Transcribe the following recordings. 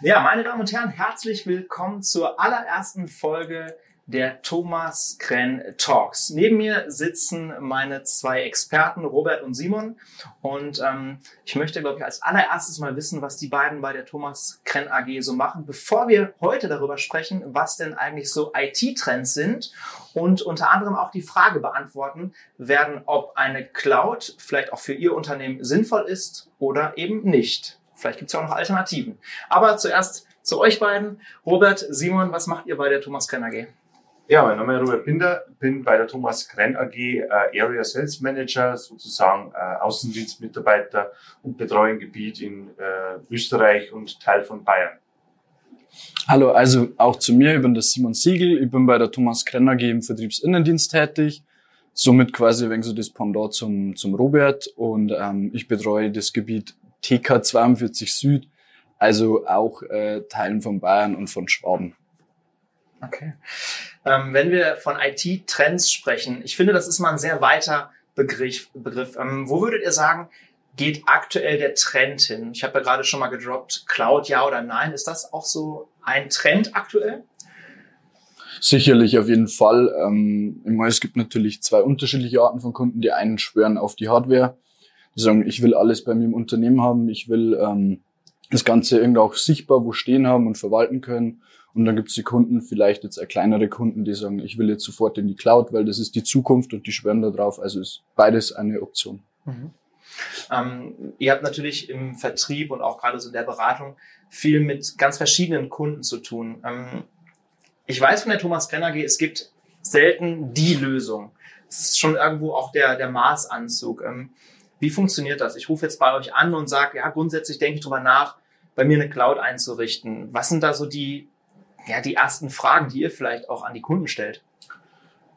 Ja, meine Damen und Herren, herzlich willkommen zur allerersten Folge der Thomas Krenn Talks. Neben mir sitzen meine zwei Experten, Robert und Simon. Und ähm, ich möchte, glaube ich, als allererstes mal wissen, was die beiden bei der Thomas Krenn AG so machen, bevor wir heute darüber sprechen, was denn eigentlich so IT-Trends sind und unter anderem auch die Frage beantworten werden, ob eine Cloud vielleicht auch für Ihr Unternehmen sinnvoll ist oder eben nicht. Vielleicht gibt es ja auch noch Alternativen. Aber zuerst zu euch beiden. Robert, Simon, was macht ihr bei der Thomas Krenn AG? Ja, mein Name ist Robert Binder, bin bei der Thomas Krenn AG äh, Area Sales Manager, sozusagen äh, Außendienstmitarbeiter und betreue ein Gebiet in äh, Österreich und Teil von Bayern. Hallo, also auch zu mir, ich bin der Simon Siegel, ich bin bei der Thomas Krenn AG im Vertriebsinnendienst tätig, somit quasi wegen so das Pendant zum, zum Robert und ähm, ich betreue das Gebiet TK 42 Süd, also auch äh, Teilen von Bayern und von Schwaben. Okay. Ähm, wenn wir von IT-Trends sprechen, ich finde, das ist mal ein sehr weiter Begriff. Begriff. Ähm, wo würdet ihr sagen, geht aktuell der Trend hin? Ich habe ja gerade schon mal gedroppt, Cloud ja oder nein. Ist das auch so ein Trend aktuell? Sicherlich auf jeden Fall. Ähm, es gibt natürlich zwei unterschiedliche Arten von Kunden. Die einen schwören auf die Hardware die sagen, ich will alles bei mir im Unternehmen haben, ich will ähm, das Ganze irgendwie auch sichtbar wo stehen haben und verwalten können. Und dann gibt es die Kunden, vielleicht jetzt kleinere Kunden, die sagen, ich will jetzt sofort in die Cloud, weil das ist die Zukunft und die schwören da drauf. Also ist beides eine Option. Mhm. Ähm, ihr habt natürlich im Vertrieb und auch gerade so in der Beratung viel mit ganz verschiedenen Kunden zu tun. Ähm, ich weiß von der Thomas Brenner AG, es gibt selten die Lösung. Es ist schon irgendwo auch der, der Maßanzug. Ähm, wie funktioniert das? Ich rufe jetzt bei euch an und sage, ja, grundsätzlich denke ich drüber nach, bei mir eine Cloud einzurichten. Was sind da so die, ja, die ersten Fragen, die ihr vielleicht auch an die Kunden stellt?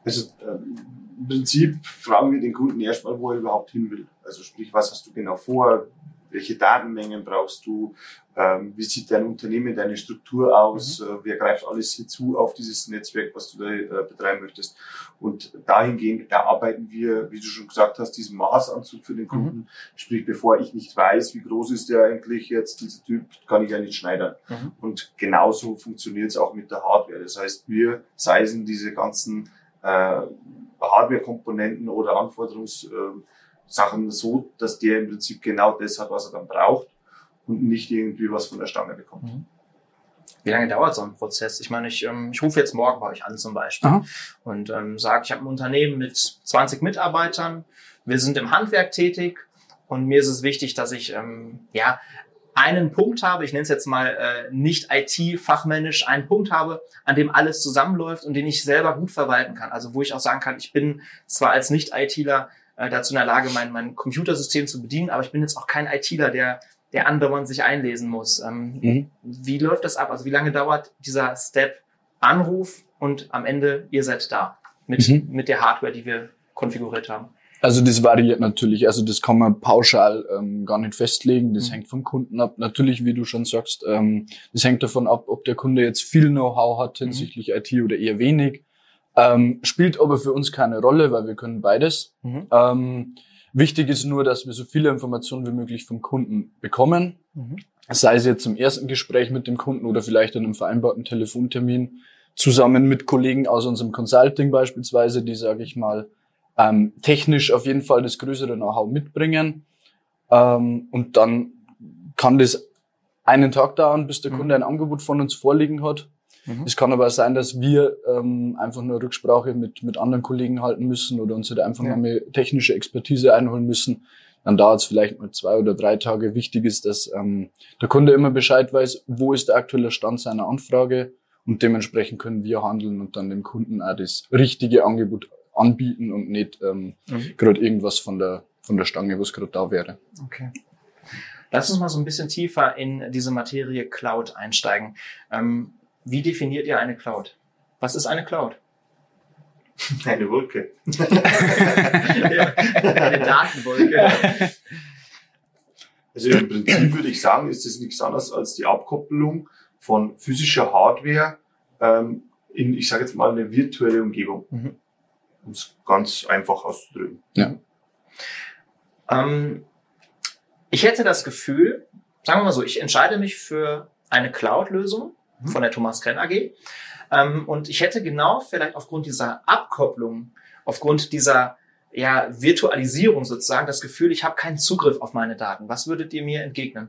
Also ähm, im Prinzip fragen wir den Kunden erstmal, wo er überhaupt hin will. Also sprich, was hast du genau vor? Welche Datenmengen brauchst du, ähm, wie sieht dein Unternehmen, deine Struktur aus, mhm. äh, wer greift alles hinzu auf dieses Netzwerk, was du da äh, betreiben möchtest. Und dahingehend erarbeiten wir, wie du schon gesagt hast, diesen Maßanzug für den Kunden. Mhm. Sprich, bevor ich nicht weiß, wie groß ist der eigentlich jetzt, dieser Typ, kann ich ja nicht schneidern. Mhm. Und genauso funktioniert es auch mit der Hardware. Das heißt, wir seisen diese ganzen äh, Hardware-Komponenten oder Anforderungs- äh, Sachen so, dass der im Prinzip genau das hat, was er dann braucht und nicht irgendwie was von der Stange bekommt. Mhm. Wie lange dauert so ein Prozess? Ich meine, ich, ähm, ich rufe jetzt morgen bei euch an zum Beispiel Aha. und ähm, sage, ich habe ein Unternehmen mit 20 Mitarbeitern, wir sind im Handwerk tätig und mir ist es wichtig, dass ich ähm, ja einen Punkt habe, ich nenne es jetzt mal äh, nicht IT-fachmännisch, einen Punkt habe, an dem alles zusammenläuft und den ich selber gut verwalten kann. Also wo ich auch sagen kann, ich bin zwar als Nicht-ITler äh, dazu in der Lage, mein, mein Computersystem zu bedienen, aber ich bin jetzt auch kein ITler, der, der andauernd sich einlesen muss. Ähm, mhm. Wie läuft das ab? Also wie lange dauert dieser Step Anruf und am Ende ihr seid da mit, mhm. mit der Hardware, die wir konfiguriert haben? Also das variiert natürlich. Also das kann man pauschal ähm, gar nicht festlegen. Das mhm. hängt vom Kunden ab. Natürlich, wie du schon sagst, ähm, das hängt davon ab, ob der Kunde jetzt viel Know-how hat mhm. hinsichtlich. IT oder eher wenig. Ähm, spielt aber für uns keine Rolle, weil wir können beides. Mhm. Ähm, wichtig ist nur, dass wir so viele Informationen wie möglich vom Kunden bekommen. Mhm. Sei es jetzt im ersten Gespräch mit dem Kunden oder vielleicht in einem vereinbarten Telefontermin zusammen mit Kollegen aus unserem Consulting beispielsweise, die, sage ich mal, ähm, technisch auf jeden Fall das größere Know-how mitbringen. Ähm, und dann kann das einen Tag dauern, bis der mhm. Kunde ein Angebot von uns vorliegen hat. Mhm. Es kann aber sein, dass wir ähm, einfach nur Rücksprache mit, mit anderen Kollegen halten müssen oder uns halt einfach ja. mehr technische Expertise einholen müssen. Dann dauert es vielleicht mal zwei oder drei Tage. Wichtig ist, dass ähm, der Kunde immer Bescheid weiß, wo ist der aktuelle Stand seiner Anfrage und dementsprechend können wir handeln und dann dem Kunden auch das richtige Angebot anbieten und nicht ähm, mhm. gerade irgendwas von der von der Stange, was gerade da wäre. Okay. Lass uns mal so ein bisschen tiefer in diese Materie Cloud einsteigen. Ähm, wie definiert ihr eine Cloud? Was ist eine Cloud? Eine Wolke. eine Datenwolke. Also im Prinzip würde ich sagen, ist das nichts anderes als die Abkopplung von physischer Hardware ähm, in, ich sage jetzt mal, eine virtuelle Umgebung. Mhm. Um es ganz einfach auszudrücken. Ja. Ähm, ich hätte das Gefühl, sagen wir mal so, ich entscheide mich für eine Cloud-Lösung. Von der Thomas Krenn AG. Ähm, und ich hätte genau vielleicht aufgrund dieser Abkopplung, aufgrund dieser ja, Virtualisierung sozusagen das Gefühl, ich habe keinen Zugriff auf meine Daten. Was würdet ihr mir entgegnen?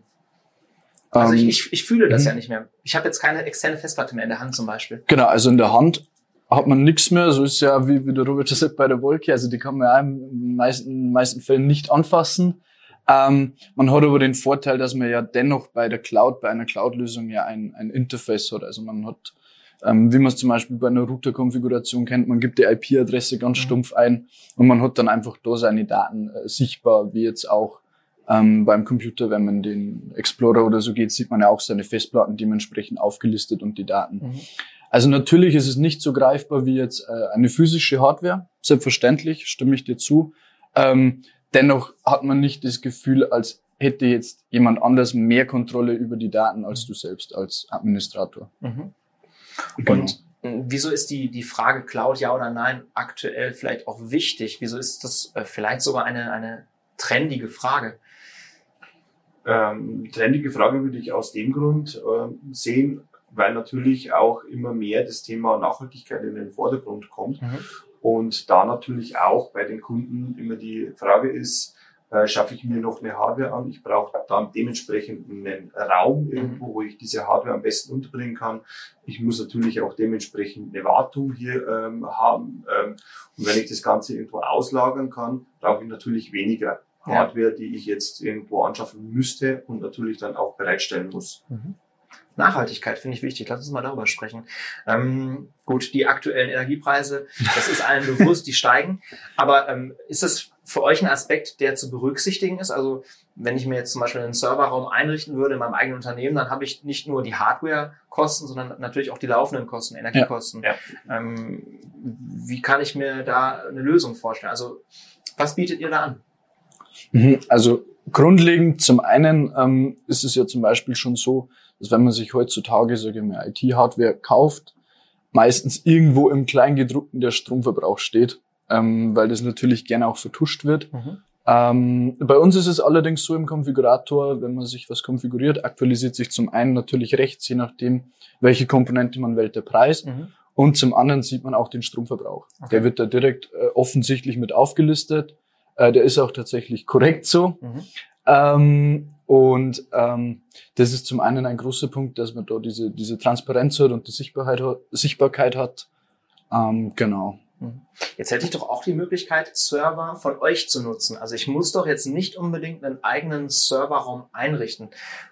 Also ich, ähm, ich, ich fühle das ja nicht mehr. Ich habe jetzt keine externe Festplatte mehr in der Hand zum Beispiel. Genau, also in der Hand hat man nichts mehr. So ist ja wie, wie der Robert schon sagt bei der Wolke. Also die kann man ja in den meisten, meisten Fällen nicht anfassen. Ähm, man hat aber den Vorteil, dass man ja dennoch bei der Cloud, bei einer Cloud-Lösung ja ein, ein Interface hat. Also man hat, ähm, wie man es zum Beispiel bei einer Router-Konfiguration kennt, man gibt die IP-Adresse ganz mhm. stumpf ein und man hat dann einfach da seine Daten äh, sichtbar, wie jetzt auch ähm, beim Computer, wenn man den Explorer oder so geht, sieht man ja auch seine Festplatten dementsprechend aufgelistet und die Daten. Mhm. Also natürlich ist es nicht so greifbar wie jetzt äh, eine physische Hardware. Selbstverständlich, stimme ich dir zu. Ähm, dennoch hat man nicht das Gefühl, als hätte jetzt jemand anders mehr Kontrolle über die Daten als du selbst als Administrator. Mhm. Genau. Und wieso ist die, die Frage Cloud ja oder nein aktuell vielleicht auch wichtig? Wieso ist das äh, vielleicht sogar eine, eine trendige Frage? Ähm, trendige Frage würde ich aus dem Grund äh, sehen, weil natürlich auch immer mehr das Thema Nachhaltigkeit in den Vordergrund kommt. Mhm. Und da natürlich auch bei den Kunden immer die Frage ist, äh, schaffe ich mir noch eine Hardware an? Ich brauche dann dementsprechend einen Raum irgendwo, wo ich diese Hardware am besten unterbringen kann. Ich muss natürlich auch dementsprechend eine Wartung hier ähm, haben. Ähm, und wenn ich das Ganze irgendwo auslagern kann, brauche ich natürlich weniger Hardware, die ich jetzt irgendwo anschaffen müsste und natürlich dann auch bereitstellen muss. Mhm. Nachhaltigkeit finde ich wichtig. Lass uns mal darüber sprechen. Ähm, gut, die aktuellen Energiepreise, das ist allen bewusst, die steigen. Aber ähm, ist das für euch ein Aspekt, der zu berücksichtigen ist? Also wenn ich mir jetzt zum Beispiel einen Serverraum einrichten würde in meinem eigenen Unternehmen, dann habe ich nicht nur die Hardware-Kosten, sondern natürlich auch die laufenden Kosten, Energiekosten. Ja, ja. Ähm, wie kann ich mir da eine Lösung vorstellen? Also was bietet ihr da an? Mhm, also grundlegend zum einen ähm, ist es ja zum Beispiel schon so, dass wenn man sich heutzutage, sage ich mal, IT-Hardware kauft, meistens irgendwo im Kleingedruckten der Stromverbrauch steht, ähm, weil das natürlich gerne auch vertuscht wird. Mhm. Ähm, bei uns ist es allerdings so im Konfigurator, wenn man sich was konfiguriert, aktualisiert sich zum einen natürlich rechts, je nachdem, welche Komponente man wählt, der Preis. Mhm. Und zum anderen sieht man auch den Stromverbrauch. Okay. Der wird da direkt äh, offensichtlich mit aufgelistet. Äh, der ist auch tatsächlich korrekt so. Mhm. Ähm, und ähm, das ist zum einen ein großer Punkt, dass man da diese, diese Transparenz hat und die Sichtbarkeit, Sichtbarkeit hat. Ähm, genau. Mhm. Jetzt hätte ich doch auch die Möglichkeit, Server von euch zu nutzen. Also ich muss doch jetzt nicht unbedingt einen eigenen Serverraum einrichten.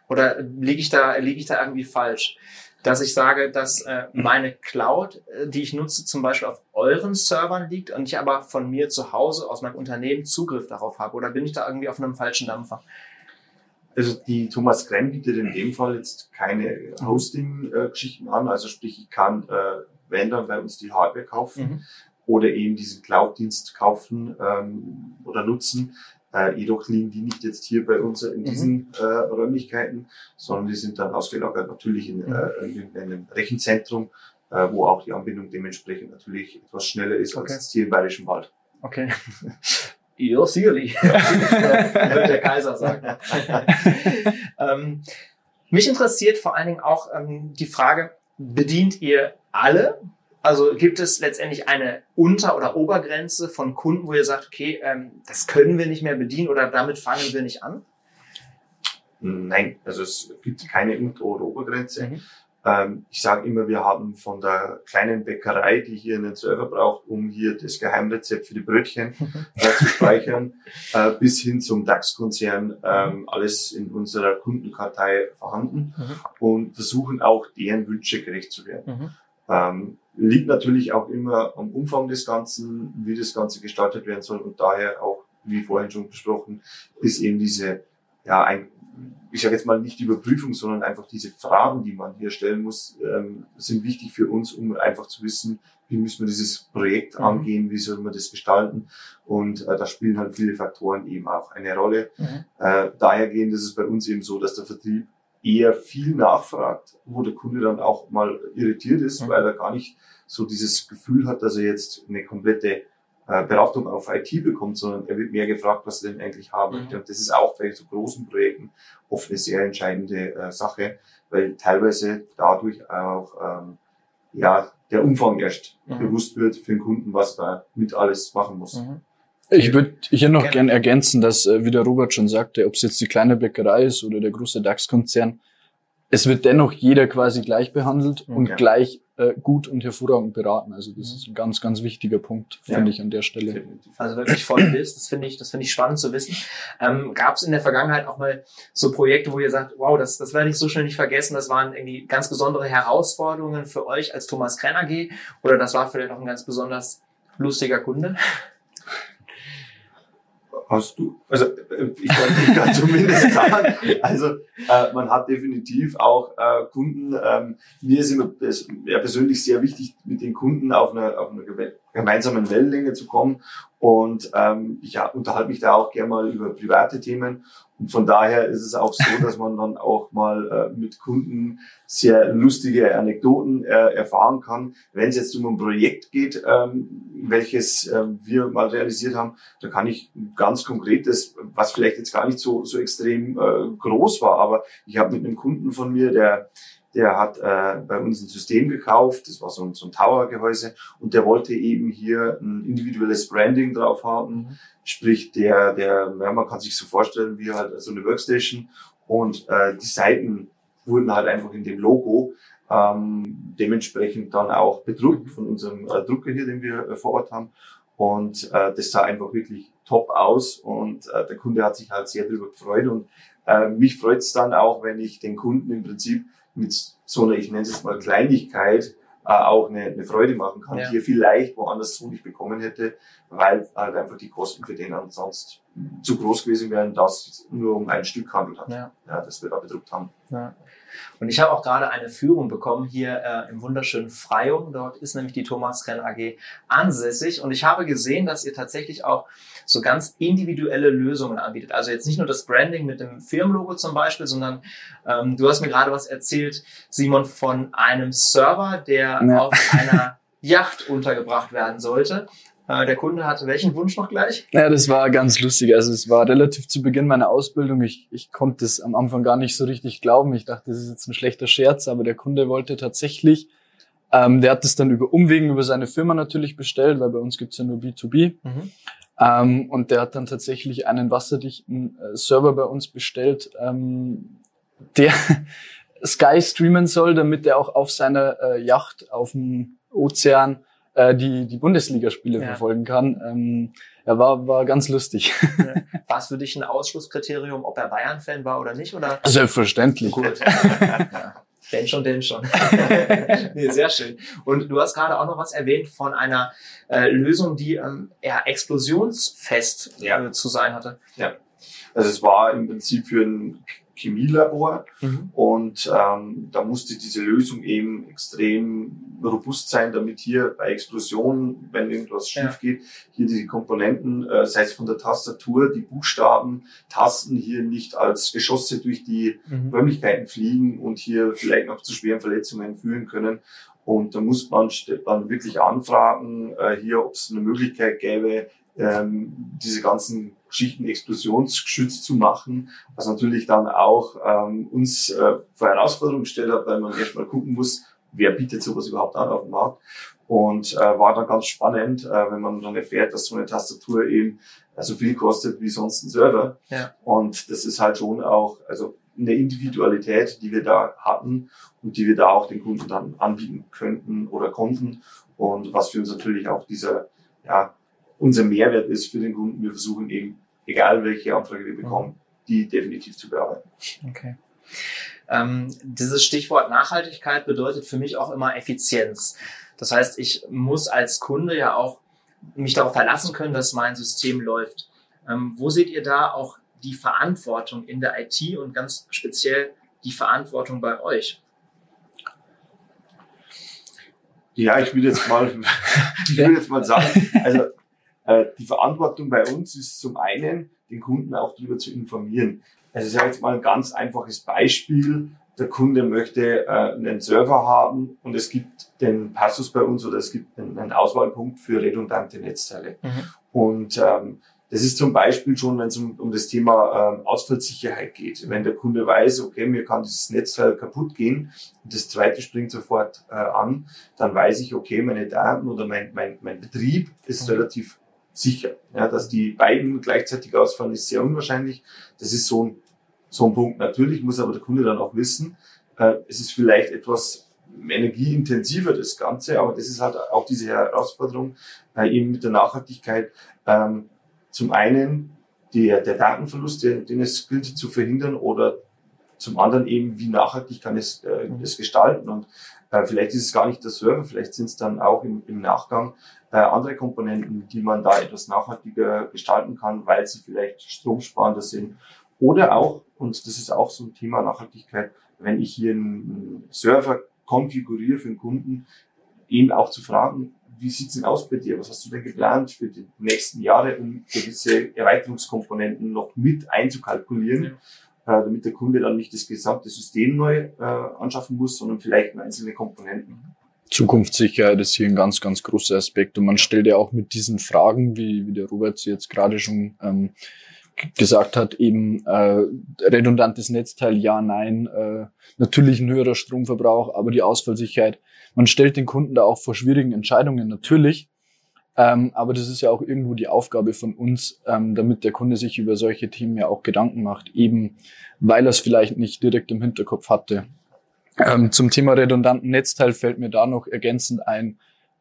Oder liege ich da, liege ich da irgendwie falsch? dass ich sage, dass äh, meine Cloud, äh, die ich nutze, zum Beispiel auf euren Servern liegt und ich aber von mir zu Hause aus meinem Unternehmen Zugriff darauf habe? Oder bin ich da irgendwie auf einem falschen Dampfer? Also die Thomas Gremm bietet in dem Fall jetzt keine Hosting-Geschichten an. Also sprich, ich kann, äh, wenn dann bei uns die Hardware kaufen mhm. oder eben diesen Cloud-Dienst kaufen ähm, oder nutzen. Äh, jedoch liegen die nicht jetzt hier bei uns in mhm. diesen mhm. äh, Räumlichkeiten, sondern die sind dann ausgelagert natürlich in, mhm. äh, in einem Rechenzentrum, äh, wo auch die Anbindung dementsprechend natürlich etwas schneller ist okay. als hier im Bayerischen Wald. Okay. Ja, sicherlich. wird der Kaiser sagen. ähm, mich interessiert vor allen Dingen auch ähm, die Frage, bedient ihr alle also gibt es letztendlich eine Unter- oder Obergrenze von Kunden, wo ihr sagt, okay, ähm, das können wir nicht mehr bedienen oder damit fangen wir nicht an? Nein, also es gibt keine Unter- oder Obergrenze. Mhm. Ähm, ich sage immer, wir haben von der kleinen Bäckerei, die hier einen Server braucht, um hier das Geheimrezept für die Brötchen äh, zu speichern, äh, bis hin zum DAX-Konzern, ähm, alles in unserer Kundenkartei vorhanden mhm. und versuchen auch deren Wünsche gerecht zu werden. Mhm. Ähm, liegt natürlich auch immer am Umfang des Ganzen, wie das Ganze gestaltet werden soll und daher auch, wie vorhin schon besprochen, ist eben diese, ja, ein, ich sage jetzt mal nicht die Überprüfung, sondern einfach diese Fragen, die man hier stellen muss, ähm, sind wichtig für uns, um einfach zu wissen, wie müssen wir dieses Projekt mhm. angehen, wie soll man das gestalten. Und äh, da spielen halt viele Faktoren eben auch eine Rolle. Mhm. Äh, dahergehend ist es bei uns eben so, dass der Vertrieb eher viel nachfragt, wo der Kunde dann auch mal irritiert ist, mhm. weil er gar nicht so dieses Gefühl hat, dass er jetzt eine komplette äh, Beratung auf IT bekommt, sondern er wird mehr gefragt, was er denn eigentlich haben möchte. Mhm. Und das ist auch bei so großen Projekten oft eine sehr entscheidende äh, Sache, weil teilweise dadurch auch ähm, ja der Umfang erst Mhm. bewusst wird für den Kunden, was er mit alles machen muss. Mhm. Ich würde hier noch Gerne. gern ergänzen, dass, äh, wie der Robert schon sagte, ob es jetzt die kleine Bäckerei ist oder der große DAX-Konzern, es wird dennoch jeder quasi gleich behandelt und Ja. gleich äh, gut und hervorragend beraten. Also das Mhm. ist ein ganz, ganz wichtiger Punkt, Ja. finde ich an der Stelle. Also wirklich voll bist. Das finde ich, das finde ich spannend zu wissen. Ähm, Gab es in der Vergangenheit auch mal so Projekte, wo ihr sagt, wow, das, das werde ich so schnell nicht vergessen. Das waren irgendwie ganz besondere Herausforderungen für euch als Thomas Krenner G. Oder das war vielleicht auch ein ganz besonders lustiger Kunde. Hast du? Also äh, ich kann, ich kann zumindest sagen, also äh, man hat definitiv auch äh, Kunden. Ähm, mir ist immer pers ja, persönlich sehr wichtig, mit den Kunden auf einer, auf geme- gemeinsamen Wellenlänge zu kommen. Und ähm, ich ja, unterhalte mich da auch gerne mal über private Themen. Und von daher ist es auch so, dass man dann auch mal äh, mit Kunden sehr lustige Anekdoten äh, erfahren kann. Wenn es jetzt um ein Projekt geht, ähm, welches ähm, wir mal realisiert haben, da kann ich ganz konkretes, was vielleicht jetzt gar nicht so, so extrem äh, groß war, aber ich habe mit einem Kunden von mir, der der hat äh, bei uns ein System gekauft, das war so ein, so ein Tower-Gehäuse und der wollte eben hier ein individuelles Branding drauf haben. Sprich, der, der, ja, man kann sich so vorstellen, wie halt so eine Workstation. Und äh, die Seiten wurden halt einfach in dem Logo ähm, dementsprechend dann auch bedruckt von unserem äh, Drucker hier, den wir äh, vor Ort haben. Und äh, das sah einfach wirklich top aus. Und äh, der Kunde hat sich halt sehr darüber gefreut. Und äh, mich freut es dann auch, wenn ich den Kunden im Prinzip mit so einer, ich nenne es jetzt mal Kleinigkeit, äh, auch eine, eine Freude machen kann, Ja. die er vielleicht woanders so nicht bekommen hätte, weil halt einfach die Kosten für den ansonsten zu groß gewesen wären, dass es nur um ein Stück handelt hat, Ja. ja, das wir da bedruckt haben. Ja. Und ich habe auch gerade eine Führung bekommen hier äh, im wunderschönen Freyung. Dort ist nämlich die Thomas Renn AG ansässig. Und ich habe gesehen, dass ihr tatsächlich auch so ganz individuelle Lösungen anbietet. Also jetzt nicht nur das Branding mit dem Firmenlogo zum Beispiel, sondern ähm, du hast mir gerade was erzählt, Simon, von einem Server, der Ja. auf einer Yacht untergebracht werden sollte. Äh, der Kunde hatte welchen Wunsch noch gleich? Ja, das war ganz lustig. Also es war relativ zu Beginn meiner Ausbildung. Ich, ich konnte es am Anfang gar nicht so richtig glauben. Ich dachte, das ist jetzt ein schlechter Scherz, aber der Kunde wollte tatsächlich, ähm, der hat es dann über Umwegen über seine Firma natürlich bestellt, weil bei uns gibt's ja nur B2B. Mhm. Ähm, und der hat dann tatsächlich einen wasserdichten äh, Server bei uns bestellt, ähm, der Sky streamen soll, damit er auch auf seiner äh, Yacht auf dem Ozean äh, die, die Bundesligaspiele Ja. verfolgen kann. Ähm, ja, war, war ganz lustig. War es für dich ein Ausschlusskriterium, ob er Bayern-Fan war oder nicht? Oder? Selbstverständlich. Gut. ja. Denn schon, denn schon. nee, sehr schön. Und du hast gerade auch noch was erwähnt von einer äh, Lösung, die ähm, eher explosionsfest Ja. äh, zu sein hatte. Also es war im Prinzip für ein Chemielabor und ähm, da musste diese Lösung eben extrem robust sein, damit hier bei Explosionen, wenn irgendwas schief geht, hier die Komponenten, äh, sei es von der Tastatur, die Buchstaben, Tasten hier nicht als Geschosse durch die Mhm. Räumlichkeiten fliegen und hier vielleicht noch zu schweren Verletzungen führen können. Und da muss man dann wirklich anfragen, äh, hier, ob es eine Möglichkeit gäbe, ähm, diese ganzen Geschichten explosionsgeschützt zu machen, was natürlich dann auch ähm, uns äh, vor Herausforderungen gestellt hat, weil man erstmal gucken muss, wer bietet sowas überhaupt an auf dem Markt. Und äh, war dann ganz spannend, äh, wenn man dann erfährt, dass so eine Tastatur eben äh, so viel kostet wie sonst ein Server. Ja. Und das ist halt schon auch, also eine Individualität, die wir da hatten und die wir da auch den Kunden dann anbieten könnten oder konnten. Und was für uns natürlich auch dieser, ja, unser Mehrwert ist für den Kunden. Wir versuchen eben, egal welche Anfrage wir bekommen, die definitiv zu bearbeiten. Okay. Ähm, dieses Stichwort Nachhaltigkeit bedeutet für mich auch immer Effizienz. Das heißt, ich muss als Kunde ja auch mich darauf verlassen können, dass mein System läuft. Ähm, wo seht ihr da auch die Verantwortung in der IT und ganz speziell die Verantwortung bei euch? Ja, ich will jetzt mal, ich will jetzt mal sagen, also die Verantwortung bei uns ist zum einen, den Kunden auch darüber zu informieren. Also ich sage jetzt mal ein ganz einfaches Beispiel. der Kunde möchte äh, einen Server haben und es gibt den Passus bei uns oder es gibt einen, einen Auswahlpunkt für redundante Netzteile. Mhm. Und ähm, das ist zum Beispiel schon, wenn es um, um das Thema ähm, Ausfallsicherheit geht. Wenn der Kunde weiß, okay, mir kann dieses Netzteil kaputt gehen und das zweite springt sofort äh, an, dann weiß ich, okay, meine Daten oder mein, mein, mein Betrieb ist mhm. relativ sicher. Ja, dass die beiden gleichzeitig ausfallen, ist sehr unwahrscheinlich. Das ist so ein, so ein Punkt. Natürlich muss aber der Kunde dann auch wissen, äh, es ist vielleicht etwas energieintensiver, das Ganze, aber das ist halt auch diese Herausforderung äh, eben mit der Nachhaltigkeit. Ähm, zum einen der, der Datenverlust, den, den es gilt zu verhindern, oder zum anderen eben, wie nachhaltig kann es äh, das gestalten. Und äh, vielleicht ist es gar nicht der Server, vielleicht sind es dann auch im, im Nachgang äh, andere Komponenten, die man da etwas nachhaltiger gestalten kann, weil sie vielleicht stromsparender sind. Oder auch, und das ist auch so ein Thema Nachhaltigkeit, wenn ich hier einen Server konfiguriere für einen Kunden, eben auch zu fragen, wie sieht's denn aus bei dir? Was hast du denn geplant für die nächsten Jahre, um gewisse Erweiterungskomponenten noch mit einzukalkulieren, ja. Äh, damit der Kunde dann nicht das gesamte System neu äh, anschaffen muss, sondern vielleicht einzelne Komponenten. Zukunftssicherheit ist hier ein ganz, ganz großer Aspekt. Und man stellt ja auch mit diesen Fragen, wie, wie der Robert sie jetzt gerade schon ähm, gesagt hat, eben äh, redundantes Netzteil, ja, nein, äh, natürlich ein höherer Stromverbrauch, aber die Ausfallsicherheit man stellt den Kunden da auch vor schwierigen Entscheidungen, natürlich. Ähm, aber das ist ja auch irgendwo die Aufgabe von uns, ähm, damit der Kunde sich über solche Themen ja auch Gedanken macht, eben weil er es vielleicht nicht direkt im Hinterkopf hatte. Ähm, zum Thema redundanten Netzteil fällt mir da noch ergänzend ein,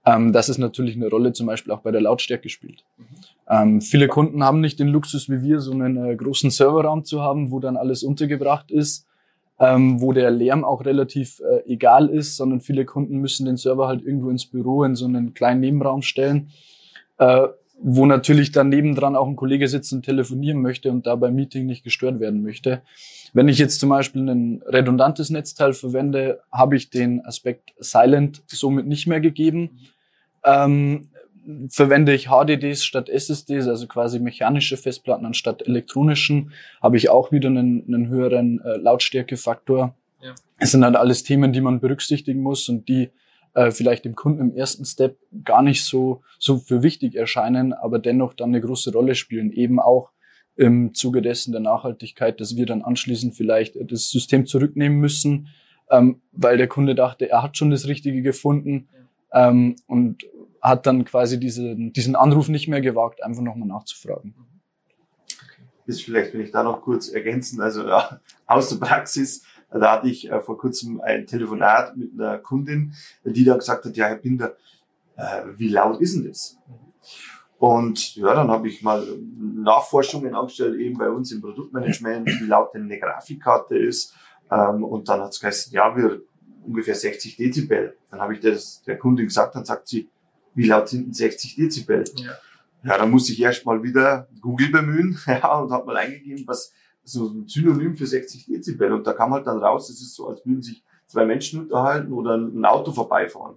ähm, dass es natürlich eine Rolle zum Beispiel auch bei der Lautstärke spielt. Ähm, viele Kunden haben nicht den Luxus wie wir, so einen äh, großen Serverraum zu haben, wo dann alles untergebracht ist ähm, wo der Lärm auch relativ äh, egal ist, sondern viele Kunden müssen den Server halt irgendwo ins Büro in so einen kleinen Nebenraum stellen, äh, wo natürlich dann nebendran auch ein Kollege sitzt und telefonieren möchte und da beim Meeting nicht gestört werden möchte. Wenn ich jetzt zum Beispiel ein redundantes Netzteil verwende, habe ich den Aspekt Silent somit nicht mehr gegeben. Ähm, verwende ich HDDs statt SSDs, also quasi mechanische Festplatten anstatt elektronischen, habe ich auch wieder einen, einen höheren äh, Lautstärkefaktor. Ja. Es sind halt alles Themen, die man berücksichtigen muss und die äh, vielleicht dem Kunden im ersten Step gar nicht so, so für wichtig erscheinen, aber dennoch dann eine große Rolle spielen. Eben auch im Zuge dessen der Nachhaltigkeit, dass wir dann anschließend vielleicht das System zurücknehmen müssen, ähm, weil der Kunde dachte, er hat schon das Richtige gefunden. Ja. Ähm, und hat dann quasi diese, diesen Anruf nicht mehr gewagt, einfach nochmal nachzufragen. Ist vielleicht, wenn ich da noch kurz ergänzen, also ja, aus der Praxis, da hatte ich äh, vor kurzem ein Telefonat mit einer Kundin, die dann gesagt hat, ja, Herr Binder, äh, wie laut ist denn das? Und ja, dann habe ich mal Nachforschungen angestellt, eben bei uns im Produktmanagement, wie laut denn eine Grafikkarte ist. Ähm, und dann hat es geheißen, ja, wir ungefähr 60 Dezibel. Dann habe ich das der Kundin gesagt, dann sagt sie, wie laut sind denn 60 Dezibel? Ja. Ja, dann musste ich erst mal wieder Google bemühen ja, und habe mal eingegeben, was so ein Synonym für 60 Dezibel. Und da kam halt dann raus, es ist so, als würden sich zwei Menschen unterhalten oder ein Auto vorbeifahren.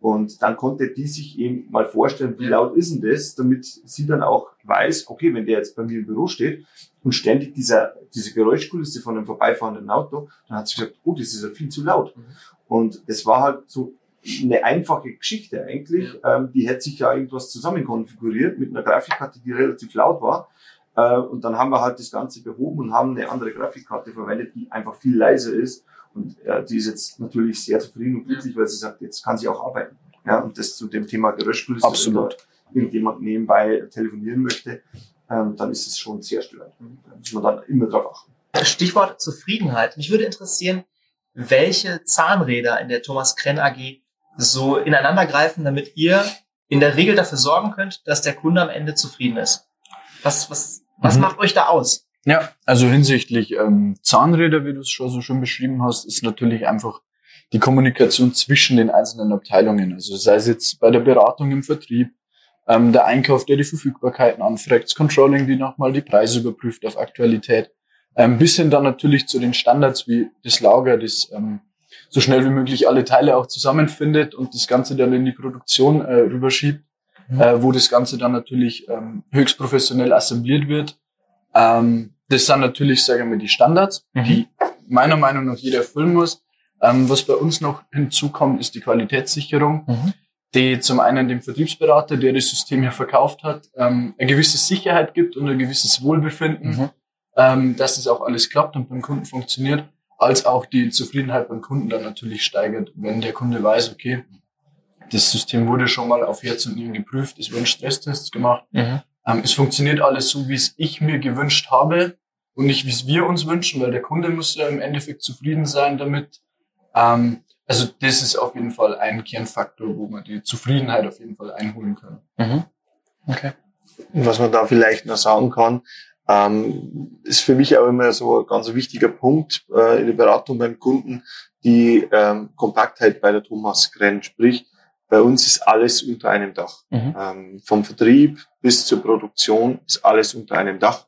Und dann konnte die sich eben mal vorstellen, wie laut ist denn das, damit sie dann auch weiß, okay, wenn der jetzt bei mir im Büro steht und ständig dieser, diese Geräuschkulisse von einem vorbeifahrenden Auto, dann hat sie gesagt, oh, das ist ja viel zu laut. Mhm. Und es war halt so eine einfache Geschichte eigentlich. Ähm, die hätte sich ja irgendwas zusammen konfiguriert mit einer Grafikkarte, die relativ laut war. Äh, und dann haben wir halt das Ganze behoben und haben eine andere Grafikkarte verwendet, die einfach viel leiser ist. Und äh, die ist jetzt natürlich sehr zufrieden und glücklich, weil sie sagt, jetzt kann sie auch arbeiten. Ja, und das zu dem Thema Geräuschkulisse. Absolut. Wenn irgendjemand nebenbei telefonieren möchte, ähm, dann ist es schon sehr störend. Da muss man dann immer drauf achten. Stichwort Zufriedenheit. Mich würde interessieren, welche Zahnräder in der Thomas Krenn AG so ineinander greifen, damit ihr in der Regel dafür sorgen könnt, dass der Kunde am Ende zufrieden ist. Was, was, was mhm. macht euch da aus? Ja, also hinsichtlich ähm, Zahnräder, wie du es schon so schön beschrieben hast, ist natürlich einfach die Kommunikation zwischen den einzelnen Abteilungen. Also sei es jetzt bei der Beratung im Vertrieb, ähm, der Einkauf, der die Verfügbarkeiten anfragt, das Controlling, die nochmal die Preise überprüft auf Aktualität, ähm, bis hin dann natürlich zu den Standards wie das Lager, das ähm, so schnell wie möglich alle Teile auch zusammenfindet und das Ganze dann in die Produktion äh, rüberschiebt, mhm. äh, wo das Ganze dann natürlich ähm, höchst professionell assembliert wird. Ähm, das sind natürlich, sagen wir, die Standards, mhm. die meiner Meinung nach jeder erfüllen muss. Ähm, was bei uns noch hinzukommt, ist die Qualitätssicherung, mhm. die zum einen dem Vertriebsberater, der das System hier verkauft hat, ähm, eine gewisse Sicherheit gibt und ein gewisses Wohlbefinden, mhm. ähm, dass das auch alles klappt und beim Kunden funktioniert, als auch die Zufriedenheit beim Kunden dann natürlich steigert, wenn der Kunde weiß, okay, das System wurde schon mal auf Herz und Nieren geprüft, es wurden Stresstests gemacht, mhm. ähm, es funktioniert alles so, wie es ich mir gewünscht habe und nicht, wie es wir uns wünschen, weil der Kunde muss ja im Endeffekt zufrieden sein damit ähm, also das ist auf jeden Fall ein Kernfaktor, wo man die Zufriedenheit auf jeden Fall einholen kann. Mhm. Okay. Was man da vielleicht noch sagen kann, ähm, ist für mich auch immer so ein ganz wichtiger Punkt äh, in der Beratung beim Kunden, die ähm, Kompaktheit bei der Thomas Grenn. Sprich, bei uns ist alles unter einem Dach. Mhm. Ähm, vom Vertrieb bis zur Produktion ist alles unter einem Dach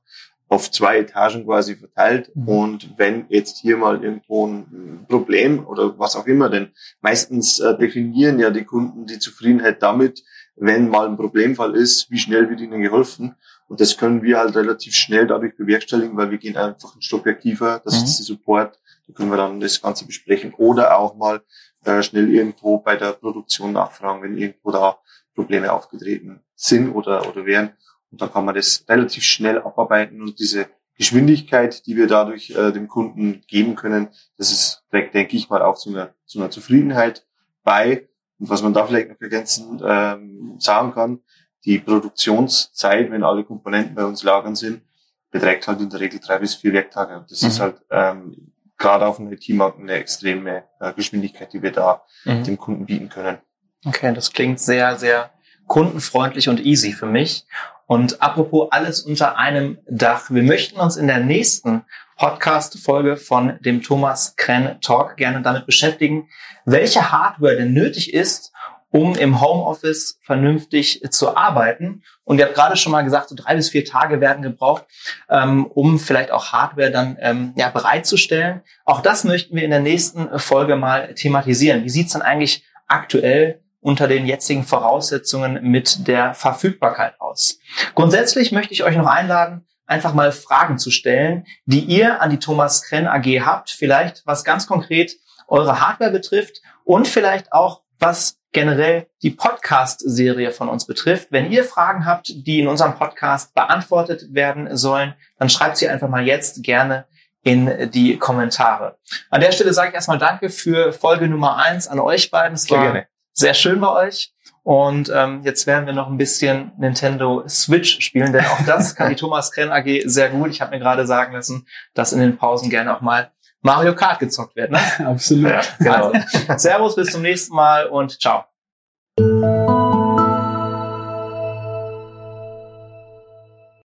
auf zwei Etagen quasi verteilt. Mhm. Und wenn jetzt hier mal irgendwo ein Problem oder was auch immer, denn meistens äh, definieren ja die Kunden die Zufriedenheit damit, wenn mal ein Problemfall ist, wie schnell wird ihnen geholfen. Und das können wir halt relativ schnell dadurch bewerkstelligen, weil wir gehen einfach ein Stockwerk tiefer, das mhm. ist der Support, da können wir dann das Ganze besprechen. Oder auch mal äh, schnell irgendwo bei der Produktion nachfragen, wenn irgendwo da Probleme aufgetreten sind oder, oder wären. Und dann kann man das relativ schnell abarbeiten und diese Geschwindigkeit, die wir dadurch äh, dem Kunden geben können, das ist, denke ich mal, auch zu einer, zu einer Zufriedenheit bei. Und was man da vielleicht noch ergänzend ähm, sagen kann, die Produktionszeit, wenn alle Komponenten bei uns lagern sind, beträgt halt in der Regel drei bis vier Werktage. Und das mhm. ist halt ähm, gerade auf dem IT-Markt eine extreme äh, Geschwindigkeit, die wir da mhm. dem Kunden bieten können. Okay, das klingt sehr, sehr kundenfreundlich und easy für mich. Und apropos alles unter einem Dach. Wir möchten uns in der nächsten Podcast-Folge von dem Thomas Krenn Talk gerne damit beschäftigen, welche Hardware denn nötig ist, um im Homeoffice vernünftig zu arbeiten. Und ihr habt gerade schon mal gesagt, so drei bis vier Tage werden gebraucht, ähm, um vielleicht auch Hardware dann ähm, ja, bereitzustellen. Auch das möchten wir in der nächsten Folge mal thematisieren. Wie sieht's denn eigentlich aktuell unter den jetzigen Voraussetzungen mit der Verfügbarkeit aus. Grundsätzlich möchte ich euch noch einladen, einfach mal Fragen zu stellen, die ihr an die Thomas Krenn AG habt, vielleicht was ganz konkret eure Hardware betrifft und vielleicht auch was generell die Podcast-Serie von uns betrifft. Wenn ihr Fragen habt, die in unserem Podcast beantwortet werden sollen, dann schreibt sie einfach mal jetzt gerne in die Kommentare. An der Stelle sage ich erstmal Danke für Folge Nummer eins an euch beiden. Es war gerne sehr schön bei euch. Und ähm, jetzt werden wir noch ein bisschen Nintendo Switch spielen, denn auch das kann die Thomas Krenn AG sehr gut. Ich habe mir gerade sagen lassen, dass in den Pausen gerne auch mal Mario Kart gezockt wird. Ne? Absolut. Ja, genau. Also, servus, bis zum nächsten Mal und ciao.